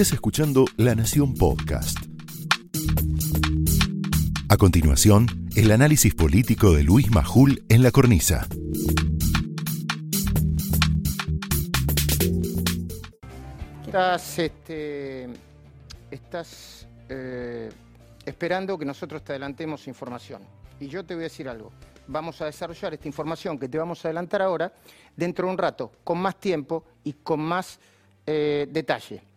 Estás escuchando La Nación Podcast. A continuación, el análisis político de Luis Majul en la cornisa. Estás, este, eh, esperando que nosotros te adelantemos información. Y yo te voy a decir algo. Vamos a desarrollar esta información que te vamos a adelantar ahora dentro de un rato, con más tiempo y con más eh, detalle.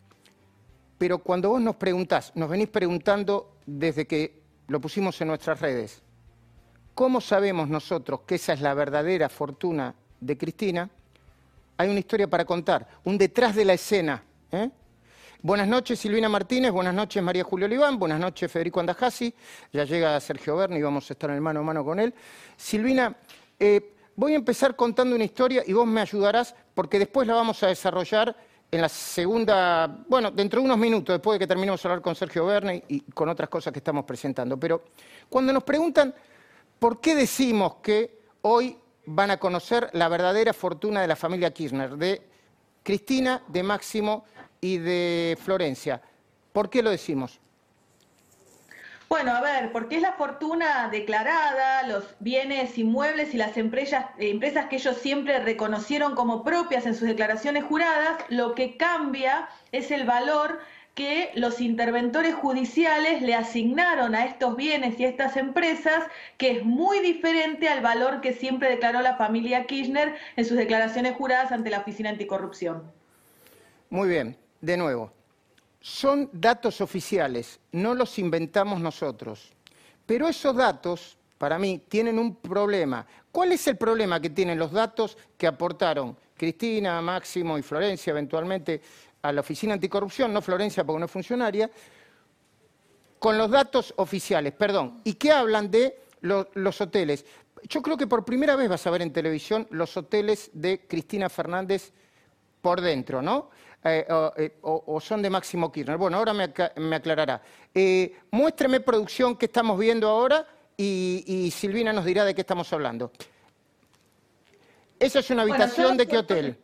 Pero cuando vos nos preguntás, nos venís preguntando desde que lo pusimos en nuestras redes, ¿cómo sabemos nosotros que esa es la verdadera fortuna de Cristina? Hay una historia para contar, un detrás de la escena. ¿eh? Buenas noches, Silvina Martínez. Buenas noches, María Julio Oliván. Buenas noches, Federico Andajasi. Ya llega Sergio Berni y vamos a estar en mano a mano con él. Silvina, eh, voy a empezar contando una historia y vos me ayudarás porque después la vamos a desarrollar en la segunda, bueno, dentro de unos minutos, después de que terminemos de hablar con Sergio Verne y con otras cosas que estamos presentando. Pero cuando nos preguntan por qué decimos que hoy van a conocer la verdadera fortuna de la familia Kirchner, de Cristina, de Máximo y de Florencia, ¿por qué lo decimos? Bueno, a ver, porque es la fortuna declarada, los bienes inmuebles y las empresas, empresas que ellos siempre reconocieron como propias en sus declaraciones juradas, lo que cambia es el valor que los interventores judiciales le asignaron a estos bienes y a estas empresas, que es muy diferente al valor que siempre declaró la familia Kirchner en sus declaraciones juradas ante la Oficina Anticorrupción. Muy bien, de nuevo, son datos oficiales, no los inventamos nosotros. Pero esos datos, para mí, tienen un problema. ¿Cuál es el problema que tienen los datos que aportaron Cristina, Máximo y Florencia eventualmente a la Oficina Anticorrupción, no Florencia porque no es funcionaria, con los datos oficiales, perdón, y que hablan de los hoteles? Yo creo que por primera vez vas a ver en televisión los hoteles de Cristina Fernández por dentro, ¿no? Eh, eh, o, son de Máximo Kirchner. Bueno, ahora me, aclarará. Eh, muéstreme producción que estamos viendo ahora y, Silvina nos dirá de qué estamos hablando. ¿Esa es una habitación de qué hotel?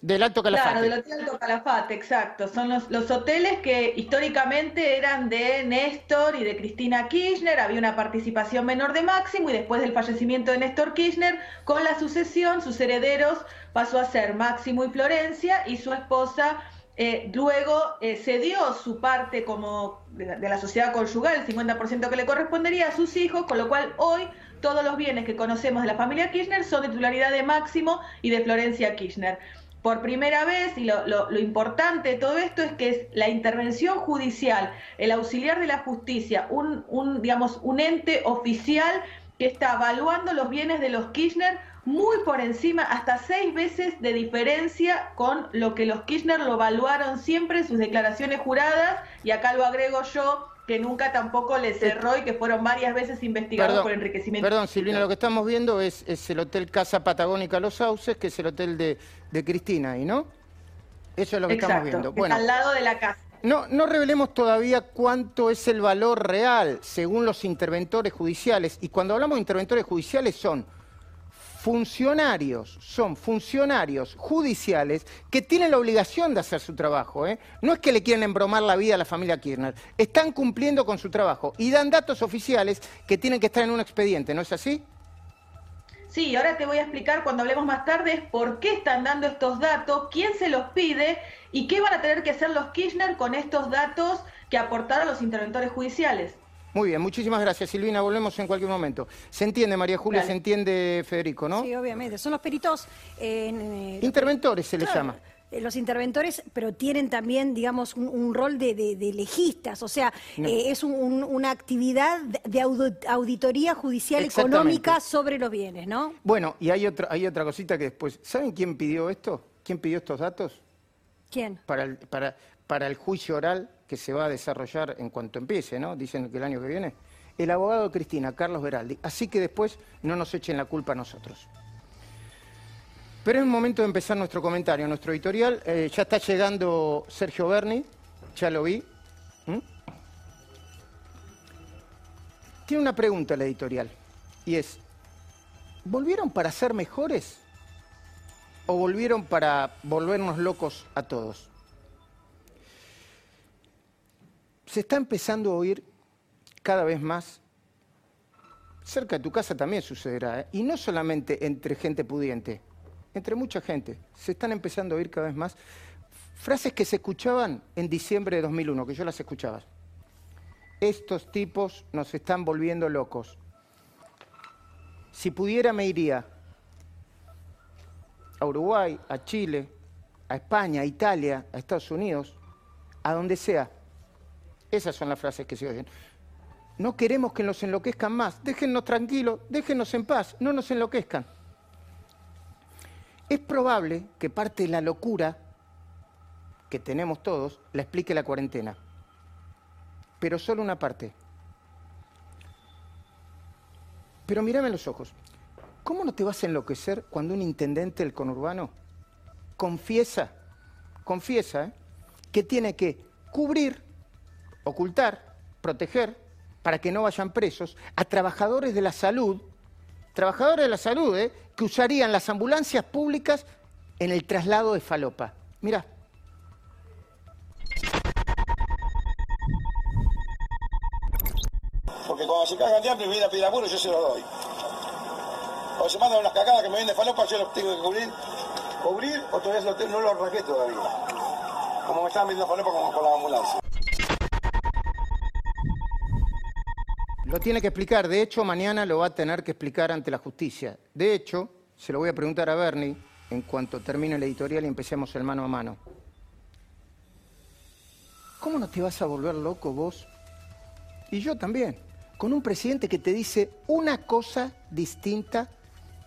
Del Alto Calafate. Claro, del Alto Calafate, exacto. Son los, hoteles que históricamente eran de Néstor y de Cristina Kirchner. Había una participación menor de Máximo y después del fallecimiento de Néstor Kirchner, con la sucesión, sus herederos pasó a ser Máximo y Florencia y su esposa eh, luego eh, cedió su parte como de la, sociedad conyugal, el 50% que le correspondería a sus hijos, con lo cual hoy todos los bienes que conocemos de la familia Kirchner son de titularidad de Máximo y de Florencia Kirchner por primera vez, y lo, importante de todo esto es que es la intervención judicial, el auxiliar de la justicia, un, digamos, un ente oficial que está evaluando los bienes de los Kirchner muy por encima, hasta seis veces de diferencia con lo que los Kirchner lo evaluaron siempre en sus declaraciones juradas, y acá lo agrego yo, que nunca tampoco le cerró y que fueron varias veces investigados por enriquecimiento. Perdón, Silvina, lo que estamos viendo es, el Hotel Casa Patagónica Los Sauces, que es el hotel de, Cristina ahí, ¿no? Eso es lo que estamos viendo. Bueno, al lado de la casa. No, no revelemos todavía cuánto es el valor real según los interventores judiciales. Y cuando hablamos de interventores judiciales son funcionarios, son funcionarios judiciales que tienen la obligación de hacer su trabajo. ¿eh? No es que le quieran embromar la vida a la familia Kirchner, están cumpliendo con su trabajo y dan datos oficiales que tienen que estar en un expediente, ¿no es así? Sí, ahora te voy a explicar cuando hablemos más tarde por qué están dando estos datos, quién se los pide y qué van a tener que hacer los Kirchner con estos datos que aportaron los interventores judiciales. Muy bien, muchísimas gracias Silvina, volvemos en cualquier momento. Se entiende María Julia, se entiende Federico, ¿no? Sí, obviamente, son los peritos... Eh, Interventores se les llama eh, los interventores, pero tienen también, digamos, un, rol de, legistas, o sea, eh, es una actividad de auditoría judicial económica sobre los bienes, ¿no? Bueno, y hay otra, hay otra cosita que después, ¿saben quién pidió esto? ¿Quién pidió estos datos? ¿Quién? Para para, para el juicio oral que se va a desarrollar en cuanto empiece, ¿no? Dicen que el año que viene. El abogado de Cristina, Carlos Beraldi. Así que después no nos echen la culpa a nosotros. Pero es el momento de empezar nuestro comentario, nuestro editorial. Eh, ya está llegando Sergio Berni, ya lo vi. ¿Mm? Tiene una pregunta el editorial, y es, ¿volvieron para ser mejores o volvieron para volvernos locos a todos? Se está empezando a oír cada vez más. Cerca de tu casa también sucederá, ¿eh? y no solamente entre gente pudiente, entre mucha gente. Se están empezando a oír cada vez más frases que se escuchaban en diciembre de 2001, que yo las escuchaba. Estos tipos nos están volviendo locos. Si pudiera me iría a Uruguay, a Chile, a España, a Italia, a Estados Unidos, a donde sea. Esas son las frases que se oyen. No queremos que nos enloquezcan más. Déjennos tranquilos, déjennos en paz, no nos enloquezcan. Es probable que parte de la locura que tenemos todos la explique la cuarentena, pero solo una parte. Pero mírame los ojos. ¿Cómo no te vas a enloquecer cuando un intendente del conurbano confiesa, confiesa, ¿eh? que tiene que cubrir, ocultar, proteger, para que no vayan presos, a trabajadores de la salud, trabajadores de la salud, ¿eh? que usarían las ambulancias públicas en el traslado de falopa. Mira. Porque cuando se cagan de hambre y viene a pedir apuro, yo se lo doy. O se mandan unas cagadas que me venden falopa, yo los tengo que cubrir. Cubrir o todavía no lo arranqué todavía. Como me estaban vendiendo falopa como con la ambulancia. Lo tiene que explicar. De hecho, mañana lo va a tener que explicar ante la justicia. De hecho, se lo voy a preguntar a Bernie en cuanto termine el editorial y empecemos el mano a mano. ¿Cómo no te vas a volver loco vos? Y yo también. Con un presidente que te dice una cosa distinta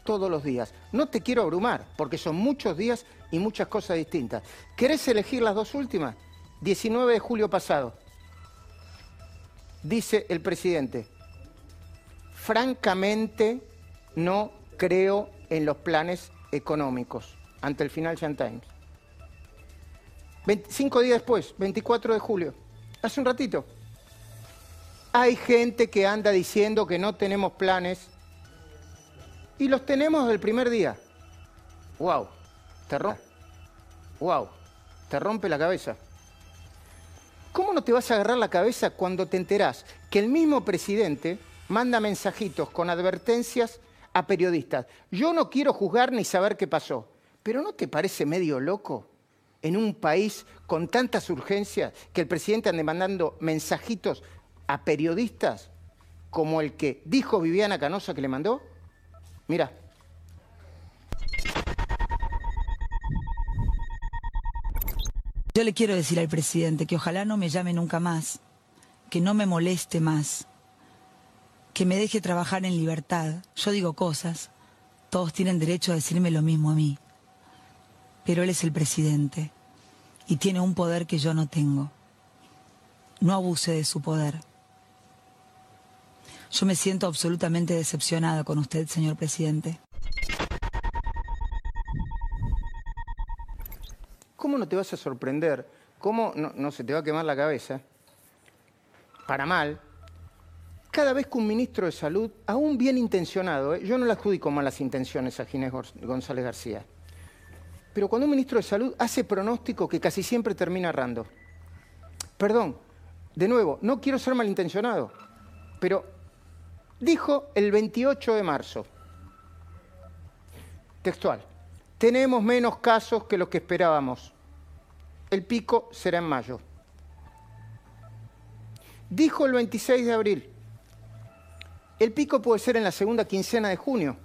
todos los días. No te quiero abrumar, porque son muchos días y muchas cosas distintas. ¿Querés elegir las dos últimas? 19 de julio pasado. Dice el presidente, francamente no creo en los planes económicos ante el Financial Times. cinco días después, 24 de julio, hace un ratito, hay gente que anda diciendo que no tenemos planes y los tenemos desde el primer día. ¡Wow! Te. ¡Wow! Te rompe la cabeza. ¿Cómo no te vas a agarrar la cabeza cuando te enterás que el mismo presidente manda mensajitos con advertencias a periodistas. Yo no quiero juzgar ni saber qué pasó, pero ¿no te parece medio loco en un país con tantas urgencias que el presidente ande mandando mensajitos a periodistas como el que dijo Viviana Canosa que le mandó? Mira. Yo le quiero decir al presidente que ojalá no me llame nunca más, que no me moleste más, que me deje trabajar en libertad. Yo digo cosas, todos tienen derecho a decirme lo mismo a mí, pero él es el presidente y tiene un poder que yo no tengo. No abuse de su poder. Yo me siento absolutamente decepcionada con usted, señor presidente. ¿Cómo no te vas a sorprender? ¿Cómo no, no se te va a quemar la cabeza? Para mal, cada vez que un ministro de Salud, aún bien intencionado, ¿eh? yo no le adjudico malas intenciones a Ginés González García, pero cuando un ministro de Salud hace pronóstico que casi siempre termina errando. Perdón, de nuevo, no quiero ser malintencionado, pero dijo el 28 de marzo, textual, tenemos menos casos que los que esperábamos. El pico será en mayo. Dijo el 26 de abril, el pico puede ser en la segunda quincena de junio,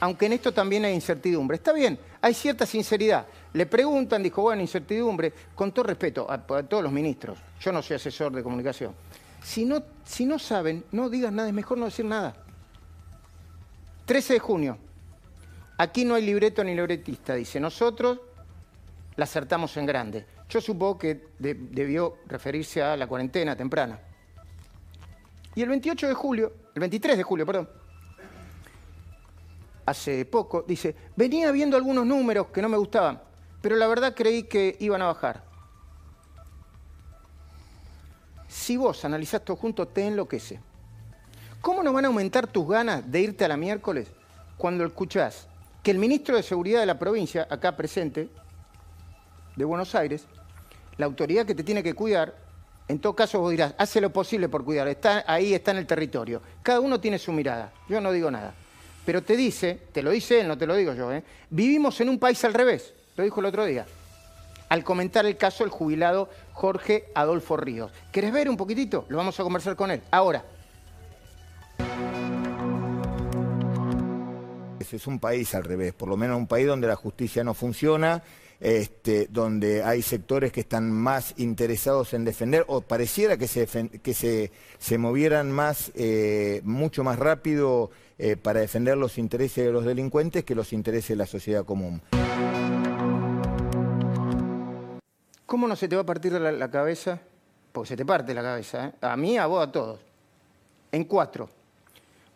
aunque en esto también hay incertidumbre. Está bien, hay cierta sinceridad. Le preguntan, dijo, bueno, incertidumbre, con todo respeto a, todos los ministros, yo no soy asesor de comunicación. Si no, si no saben, no digan nada, es mejor no decir nada. 13 de junio, aquí no hay libreto ni libretista, dice, nosotros la acertamos en grande. Yo supongo que debió referirse a la cuarentena temprana. Y el 28 de julio, el 23 de julio, perdón, hace poco, dice, venía viendo algunos números que no me gustaban, pero la verdad creí que iban a bajar. Si vos analizás todo junto, te enloquece. ¿Cómo no van a aumentar tus ganas de irte a la miércoles cuando escuchás que el ministro de Seguridad de la provincia, acá presente, de Buenos Aires, la autoridad que te tiene que cuidar, En todo caso, vos dirás, hace lo posible por cuidar, está ahí, está en el territorio. Cada uno tiene su mirada, yo no digo nada. Pero te dice, te lo dice él, no te lo digo yo, ¿eh? vivimos en un país al revés, lo dijo el otro día, al comentar el caso del jubilado Jorge Adolfo Ríos. ¿Querés ver un poquitito? Lo vamos a conversar con él. Ahora. Es un país al revés, por lo menos un país donde la justicia no funciona este, donde hay sectores que están más interesados en defender, o pareciera que se, que se, movieran más, eh, mucho más rápido eh, para defender los intereses de los delincuentes que los intereses de la sociedad común. ¿Cómo no se te va a partir la, cabeza? Porque se te parte la cabeza, ¿eh? a mí, a vos, a todos. En cuatro.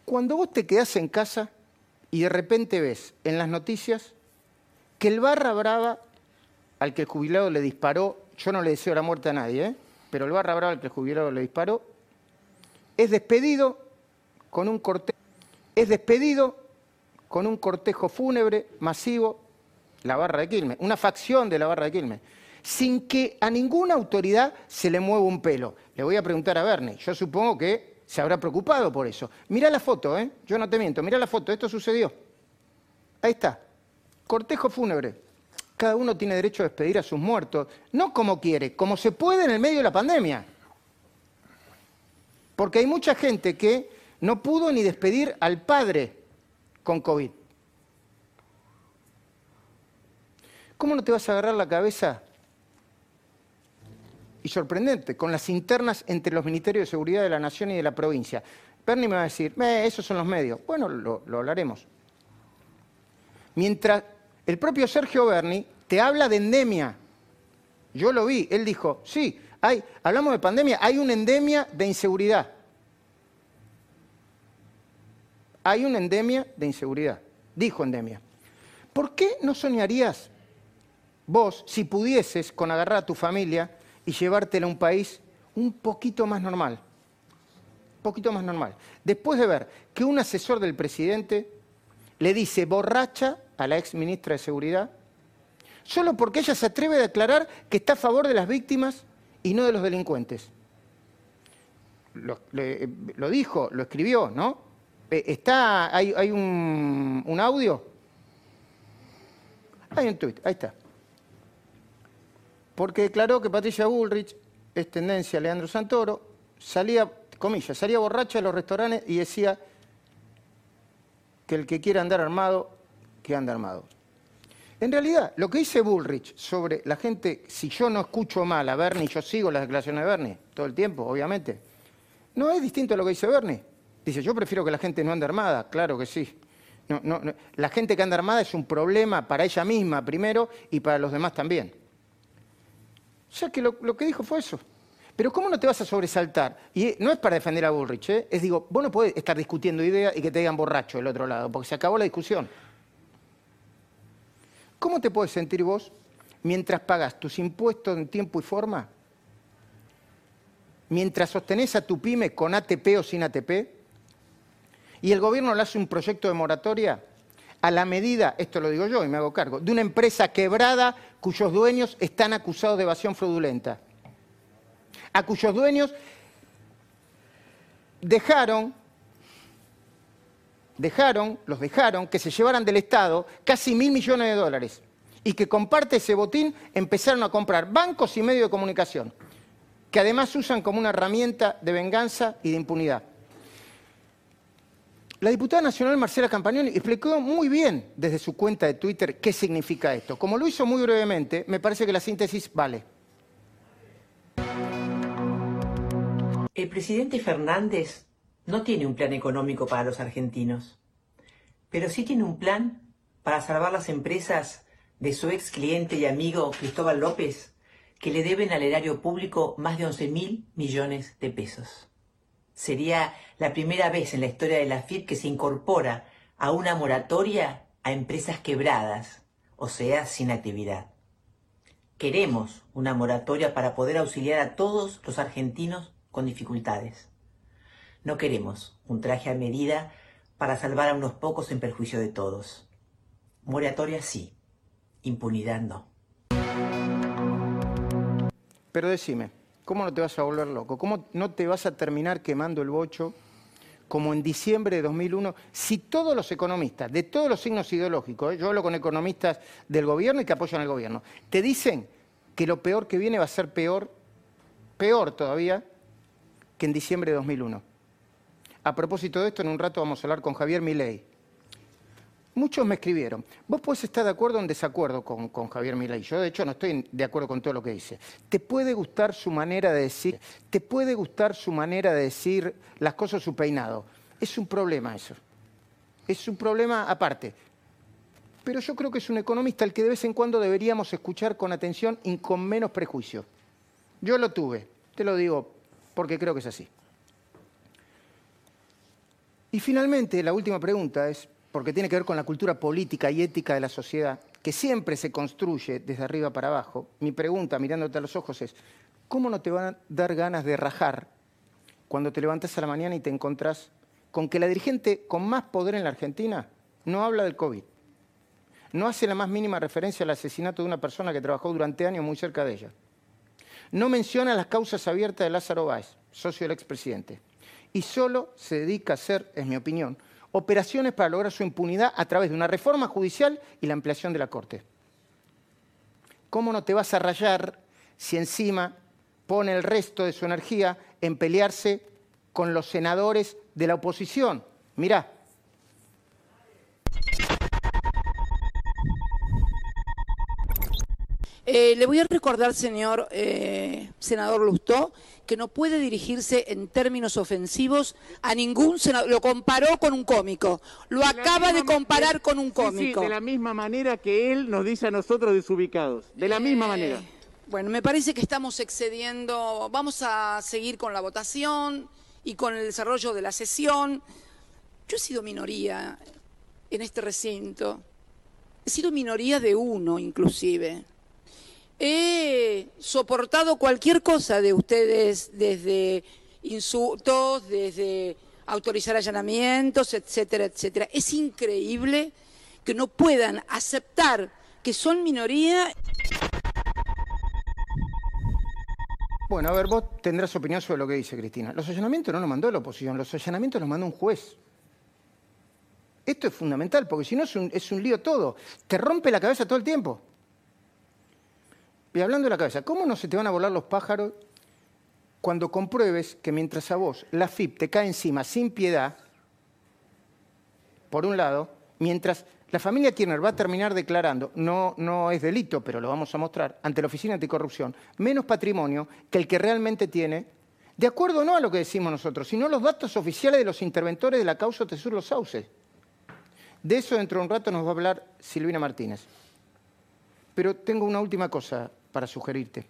Cuando vos te quedás en casa y de repente ves en las noticias que el barra brava al que el jubilado le disparó, yo no le deseo la muerte a nadie, ¿eh? pero el barra brava al que el jubilado le disparó, es despedido con un cortejo, es despedido con un cortejo fúnebre masivo, la barra de Quilmes, una facción de la barra de Quilmes, sin que a ninguna autoridad se le mueva un pelo. Le voy a preguntar a Bernie, yo supongo que se habrá preocupado por eso. Mira la foto, ¿eh? yo no te miento, mira la foto, esto sucedió. Ahí está, cortejo fúnebre, cada uno tiene derecho a despedir a sus muertos, no como quiere, como se puede en el medio de la pandemia. Porque hay mucha gente que no pudo ni despedir al padre con COVID. ¿Cómo no te vas a agarrar la cabeza? Y sorprendente, con las internas entre los Ministerios de Seguridad de la Nación y de la provincia. Bernie me va a decir, esos son los medios. Bueno, lo, lo hablaremos. Mientras el propio Sergio Berni te habla de endemia. Yo lo vi, él dijo, sí, hay, hablamos de pandemia, hay una endemia de inseguridad. Hay una endemia de inseguridad, dijo endemia. ¿Por qué no soñarías vos, si pudieses, con agarrar a tu familia y llevártela a un país un poquito más normal? Un poquito más normal. Después de ver que un asesor del presidente le dice borracha a la ex ministra de Seguridad, solo porque ella se atreve a declarar que está a favor de las víctimas y no de los delincuentes. Lo, dijo, lo escribió, ¿no? Eh, está, hay, un, un, audio. Hay un tuit, ahí está. Porque declaró que Patricia Bullrich es tendencia a Leandro Santoro, salía, comillas, salía borracha de los restaurantes y decía que el que quiera andar armado que anda armado. En realidad, lo que dice Bullrich sobre la gente, si yo no escucho mal a Bernie, yo sigo las declaraciones de Bernie todo el tiempo, obviamente, no es distinto a lo que dice Bernie. Dice, yo prefiero que la gente no ande armada, claro que sí. La gente que anda armada es un problema para ella misma primero y para los demás también. O sea que lo, que dijo fue eso. Pero ¿cómo no te vas a sobresaltar? Y no es para defender a Bullrich, ¿eh? es digo, vos no podés estar discutiendo ideas y que te digan borracho del otro lado, porque se acabó la discusión. ¿Cómo te puedes sentir vos mientras pagas tus impuestos en tiempo y forma? Mientras sostenés a tu pyme con ATP o sin ATP? Y el gobierno le hace un proyecto de moratoria a la medida, esto lo digo yo y me hago cargo, de una empresa quebrada cuyos dueños están acusados de evasión fraudulenta. A cuyos dueños dejaron dejaron, los dejaron que se llevaran del Estado casi mil millones de dólares y que con parte de ese botín empezaron a comprar bancos y medios de comunicación, que además usan como una herramienta de venganza y de impunidad. La diputada nacional Marcela Campagnoli explicó muy bien desde su cuenta de Twitter qué significa esto. Como lo hizo muy brevemente, me parece que la síntesis vale. El presidente Fernández no tiene un plan económico para los argentinos, pero sí tiene un plan para salvar las empresas de su ex cliente y amigo Cristóbal López, que le deben al erario público más de 11 mil millones de pesos. Sería la primera vez en la historia de la FIP que se incorpora a una moratoria a empresas quebradas, o sea, sin actividad. Queremos una moratoria para poder auxiliar a todos los argentinos con dificultades. No queremos un traje a medida para salvar a unos pocos en perjuicio de todos. Moratoria sí, impunidad no. Pero decime, ¿Cómo no te vas a volver loco? ¿Cómo no te vas a terminar quemando el bocho como en diciembre de 2001? Si todos los economistas, de todos los signos ideológicos, ¿eh? yo hablo con economistas del gobierno y que apoyan al gobierno, te dicen que lo peor que viene va a ser peor, peor todavía, que en diciembre de 2001. A propósito de esto, en un rato vamos a hablar con Javier Milei. Muchos me escribieron, vos puedes estar de acuerdo o en desacuerdo con, Javier Milei. Yo, de hecho, no estoy de acuerdo con todo lo que dice. Te puede gustar su manera de decir, te puede gustar su manera de decir las cosas, su peinado. Es un problema eso. Es un problema aparte. Pero yo creo que es un economista al que de vez en cuando deberíamos escuchar con atención y con menos prejuicio. Yo lo tuve, te lo digo porque creo que es así. Y finalmente, la última pregunta es, porque tiene que ver con la cultura política y ética de la sociedad, que siempre se construye desde arriba para abajo. Mi pregunta, mirándote a los ojos, es, ¿cómo no te van a dar ganas de rajar cuando te levantas a la mañana y te encontrás con que la dirigente con más poder en la Argentina no habla del COVID? No hace la más mínima referencia al asesinato de una persona que trabajó durante años muy cerca de ella. No menciona las causas abiertas de Lázaro Báez, socio del expresidente y solo se dedica a hacer, es mi opinión, operaciones para lograr su impunidad a través de una reforma judicial y la ampliación de la Corte. ¿Cómo no te vas a rayar si encima pone el resto de su energía en pelearse con los senadores de la oposición? Mirá, Eh, le voy a recordar, señor eh, senador Lustó, que no puede dirigirse en términos ofensivos a ningún senador. Lo comparó con un cómico. Lo acaba de comparar con un cómico. de la misma manera que él nos dice a nosotros desubicados. De la misma eh, manera. Bueno, me parece que estamos excediendo. Vamos a seguir con la votación y con el desarrollo de la sesión. Yo he sido minoría en este recinto. He sido minoría de uno, inclusive. He soportado cualquier cosa de ustedes, desde insultos, desde autorizar allanamientos, etcétera, etcétera. Es increíble que no puedan aceptar que son minoría. Bueno, a ver, vos tendrás opinión sobre lo que dice Cristina. Los allanamientos no los mandó la oposición, los allanamientos los mandó un juez. Esto es fundamental, porque si no es un, es un lío todo. Te rompe la cabeza todo el tiempo. Y hablando de la cabeza, ¿cómo no se te van a volar los pájaros cuando compruebes que mientras a vos la FIP te cae encima sin piedad, por un lado, mientras la familia Kirchner va a terminar declarando, no, no es delito, pero lo vamos a mostrar, ante la Oficina Anticorrupción, menos patrimonio que el que realmente tiene, de acuerdo no a lo que decimos nosotros, sino a los datos oficiales de los interventores de la causa Tesur Los Sauces. De eso dentro de un rato nos va a hablar Silvina Martínez. Pero tengo una última cosa para sugerirte.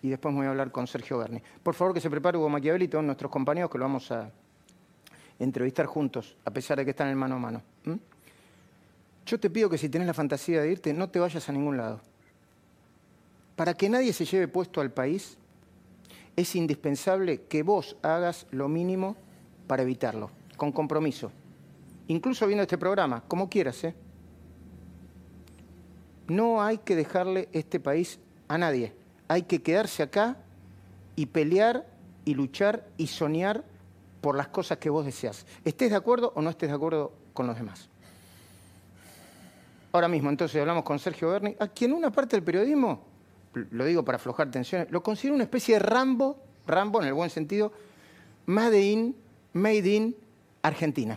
Y después voy a hablar con Sergio Berni. Por favor, que se prepare Hugo Machiavelli y todos nuestros compañeros que lo vamos a entrevistar juntos, a pesar de que están en mano a mano. Yo te pido que si tienes la fantasía de irte, no te vayas a ningún lado. Para que nadie se lleve puesto al país, es indispensable que vos hagas lo mínimo para evitarlo, con compromiso. Incluso viendo este programa, como quieras, ¿eh? No hay que dejarle este país a nadie. Hay que quedarse acá y pelear y luchar y soñar por las cosas que vos deseas. Estés de acuerdo o no estés de acuerdo con los demás. Ahora mismo, entonces, hablamos con Sergio Berni, a quien una parte del periodismo, lo digo para aflojar tensiones, lo considera una especie de Rambo, Rambo en el buen sentido, made in, made in Argentina.